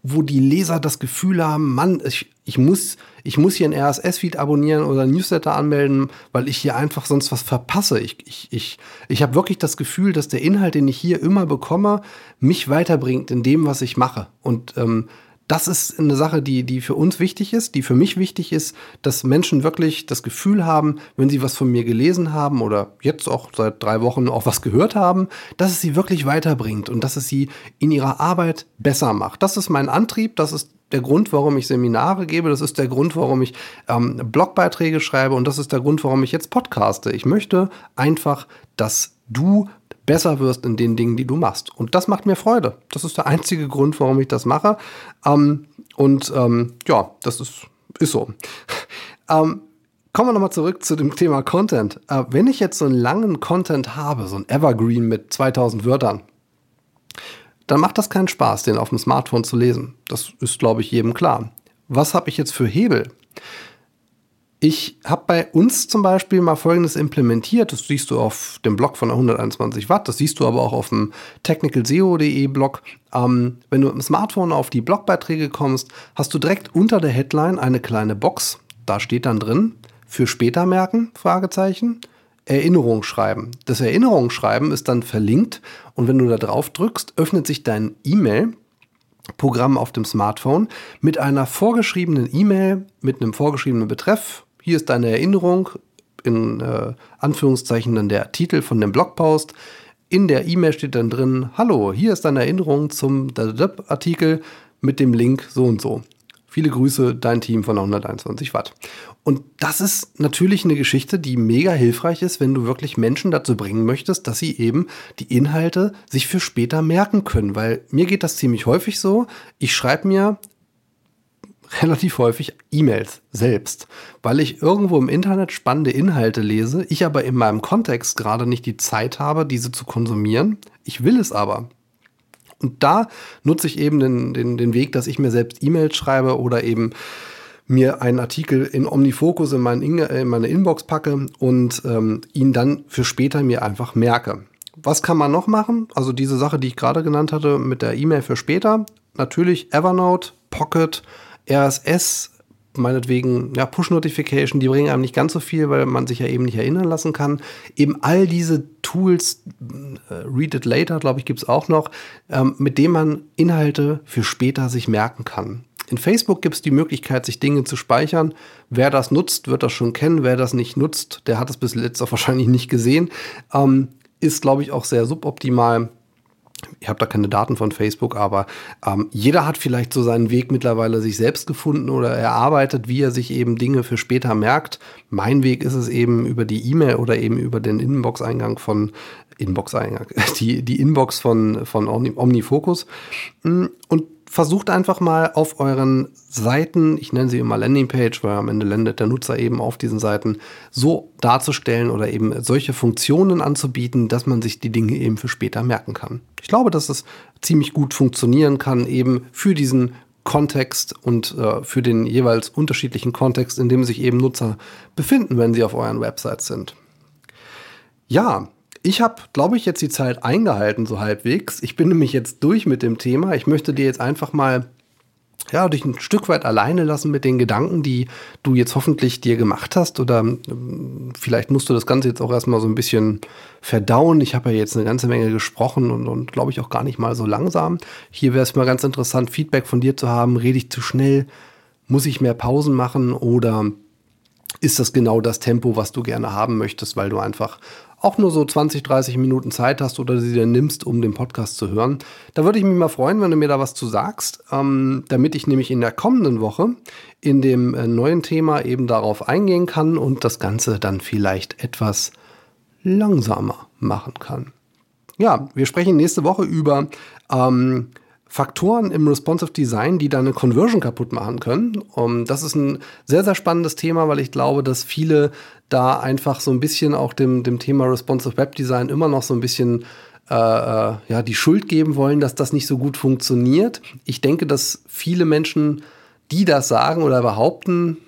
wo die Leser das Gefühl haben, Mann, ich, ich, muss, ich muss hier ein RSS-Feed abonnieren oder ein Newsletter anmelden, weil ich hier einfach sonst was verpasse. Ich, ich, ich, ich habe wirklich das Gefühl, dass der Inhalt, den ich hier immer bekomme, mich weiterbringt in dem, was ich mache. Und ähm, das ist eine Sache, die, die für uns wichtig ist, die für mich wichtig ist, dass Menschen wirklich das Gefühl haben, wenn sie was von mir gelesen haben oder jetzt auch seit drei Wochen auch was gehört haben, dass es sie wirklich weiterbringt und dass es sie in ihrer Arbeit besser macht. Das ist mein Antrieb, das ist der Grund, warum ich Seminare gebe, das ist der Grund, warum ich ähm, Blogbeiträge schreibe und das ist der Grund, warum ich jetzt podcaste. Ich möchte einfach, dass du besser wirst in den Dingen, die du machst. Und das macht mir Freude. Das ist der einzige Grund, warum ich das mache. Ähm, und ähm, ja, das ist, ist so. <laughs> ähm, Kommen wir nochmal zurück zu dem Thema Content. Äh, wenn ich jetzt so einen langen Content habe, so ein Evergreen mit 2000 Wörtern, dann macht das keinen Spaß, den auf dem Smartphone zu lesen. Das ist, glaube ich, jedem klar. Was habe ich jetzt für Hebel? Ich habe bei uns zum Beispiel mal Folgendes implementiert. Das siehst du auf dem Blog von 121 Watt. Das siehst du aber auch auf dem technicalseo.de Blog. Ähm, wenn du im Smartphone auf die Blogbeiträge kommst, hast du direkt unter der Headline eine kleine Box. Da steht dann drin, für später merken, Fragezeichen. Erinnerung schreiben. Das Erinnerungsschreiben ist dann verlinkt und wenn du da drauf drückst, öffnet sich dein E-Mail Programm auf dem Smartphone mit einer vorgeschriebenen E-Mail mit einem vorgeschriebenen Betreff, hier ist deine Erinnerung, in äh, Anführungszeichen dann der Titel von dem Blogpost. In der E-Mail steht dann drin, hallo, hier ist deine Erinnerung zum Artikel mit dem Link so und so. Viele Grüße, dein Team von 121 Watt. Und das ist natürlich eine Geschichte, die mega hilfreich ist, wenn du wirklich Menschen dazu bringen möchtest, dass sie eben die Inhalte sich für später merken können. Weil mir geht das ziemlich häufig so. Ich schreibe mir relativ häufig E-Mails selbst, weil ich irgendwo im Internet spannende Inhalte lese, ich aber in meinem Kontext gerade nicht die Zeit habe, diese zu konsumieren. Ich will es aber. Und da nutze ich eben den, den, den Weg, dass ich mir selbst E-Mails schreibe oder eben mir einen Artikel in Omnifocus in, mein in meine Inbox packe und ähm, ihn dann für später mir einfach merke. Was kann man noch machen? Also diese Sache, die ich gerade genannt hatte mit der E-Mail für später. Natürlich Evernote, Pocket, RSS, meinetwegen, ja, Push-Notification, die bringen einem nicht ganz so viel, weil man sich ja eben nicht erinnern lassen kann. Eben all diese Tools, äh, Read It Later, glaube ich, gibt es auch noch, ähm, mit denen man Inhalte für später sich merken kann. In Facebook gibt es die Möglichkeit, sich Dinge zu speichern. Wer das nutzt, wird das schon kennen. Wer das nicht nutzt, der hat es bis auch <laughs> wahrscheinlich nicht gesehen. Ähm, ist, glaube ich, auch sehr suboptimal ich habe da keine Daten von Facebook, aber ähm, jeder hat vielleicht so seinen Weg mittlerweile sich selbst gefunden oder erarbeitet, wie er sich eben Dinge für später merkt. Mein Weg ist es eben über die E-Mail oder eben über den Inbox-Eingang von Inbox-Eingang, <laughs> die, die Inbox von, von Omnifocus. Und versucht einfach mal auf euren Seiten, ich nenne sie immer Landingpage, weil am Ende landet der Nutzer eben auf diesen Seiten, so darzustellen oder eben solche Funktionen anzubieten, dass man sich die Dinge eben für später merken kann. Ich glaube, dass es ziemlich gut funktionieren kann, eben für diesen Kontext und äh, für den jeweils unterschiedlichen Kontext, in dem sich eben Nutzer befinden, wenn sie auf euren Websites sind. Ja, ich habe, glaube ich, jetzt die Zeit eingehalten, so halbwegs. Ich bin nämlich jetzt durch mit dem Thema. Ich möchte dir jetzt einfach mal ja, dich ein Stück weit alleine lassen mit den Gedanken, die du jetzt hoffentlich dir gemacht hast. Oder ähm, vielleicht musst du das Ganze jetzt auch erstmal so ein bisschen verdauen. Ich habe ja jetzt eine ganze Menge gesprochen und, und glaube ich auch gar nicht mal so langsam. Hier wäre es mal ganz interessant, Feedback von dir zu haben. Rede ich zu schnell? Muss ich mehr Pausen machen? Oder ist das genau das Tempo, was du gerne haben möchtest, weil du einfach auch nur so 20, 30 Minuten Zeit hast oder sie dir nimmst, um den Podcast zu hören. Da würde ich mich mal freuen, wenn du mir da was zu sagst, ähm, damit ich nämlich in der kommenden Woche in dem äh, neuen Thema eben darauf eingehen kann und das Ganze dann vielleicht etwas langsamer machen kann. Ja, wir sprechen nächste Woche über ähm, Faktoren im Responsive Design, die deine Conversion kaputt machen können. Um, das ist ein sehr, sehr spannendes Thema, weil ich glaube, dass viele da einfach so ein bisschen auch dem, dem Thema Responsive Web Design immer noch so ein bisschen äh, äh, ja, die Schuld geben wollen, dass das nicht so gut funktioniert. Ich denke, dass viele Menschen, die das sagen oder behaupten,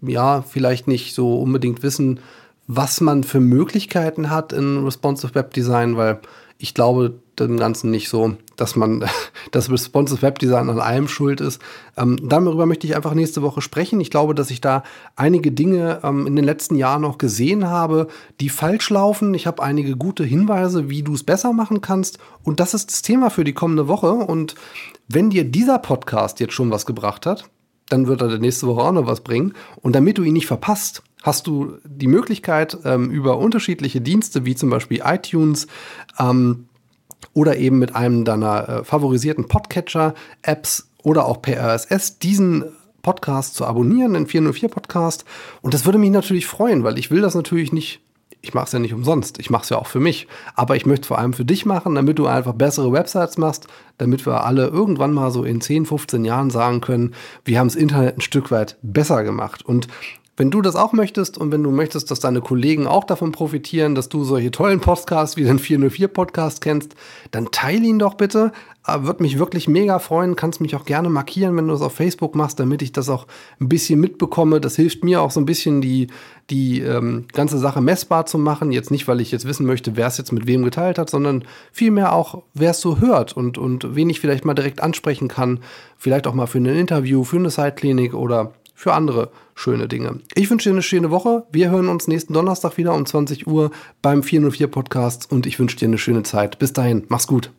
ja, vielleicht nicht so unbedingt wissen, was man für Möglichkeiten hat in Responsive Web Design, weil ich glaube dem Ganzen nicht so, dass man <laughs> das Responsive Web Design an allem schuld ist. Ähm, darüber möchte ich einfach nächste Woche sprechen. Ich glaube, dass ich da einige Dinge ähm, in den letzten Jahren noch gesehen habe, die falsch laufen. Ich habe einige gute Hinweise, wie du es besser machen kannst. Und das ist das Thema für die kommende Woche. Und wenn dir dieser Podcast jetzt schon was gebracht hat, dann wird er nächste Woche auch noch was bringen. Und damit du ihn nicht verpasst, hast du die Möglichkeit, ähm, über unterschiedliche Dienste wie zum Beispiel iTunes ähm, oder eben mit einem deiner äh, favorisierten Podcatcher-Apps oder auch per RSS diesen Podcast zu abonnieren, den 404 Podcast. Und das würde mich natürlich freuen, weil ich will das natürlich nicht ich mache es ja nicht umsonst, ich mache es ja auch für mich. Aber ich möchte vor allem für dich machen, damit du einfach bessere Websites machst, damit wir alle irgendwann mal so in 10, 15 Jahren sagen können, wir haben das Internet ein Stück weit besser gemacht. Und Wenn du das auch möchtest und wenn du möchtest, dass deine Kollegen auch davon profitieren, dass du solche tollen Podcasts wie den 404 Podcast kennst, dann teile ihn doch bitte. Äh, Würde mich wirklich mega freuen. Kannst mich auch gerne markieren, wenn du das auf Facebook machst, damit ich das auch ein bisschen mitbekomme. Das hilft mir auch so ein bisschen, die, die ähm, ganze Sache messbar zu machen. Jetzt nicht, weil ich jetzt wissen möchte, wer es jetzt mit wem geteilt hat, sondern vielmehr auch, wer es so hört und, und wen ich vielleicht mal direkt ansprechen kann. Vielleicht auch mal für ein Interview, für eine Sideklinik oder für andere schöne Dinge. Ich wünsche dir eine schöne Woche. Wir hören uns nächsten Donnerstag wieder um 20 Uhr beim 404 Podcast und ich wünsche dir eine schöne Zeit. Bis dahin, mach's gut.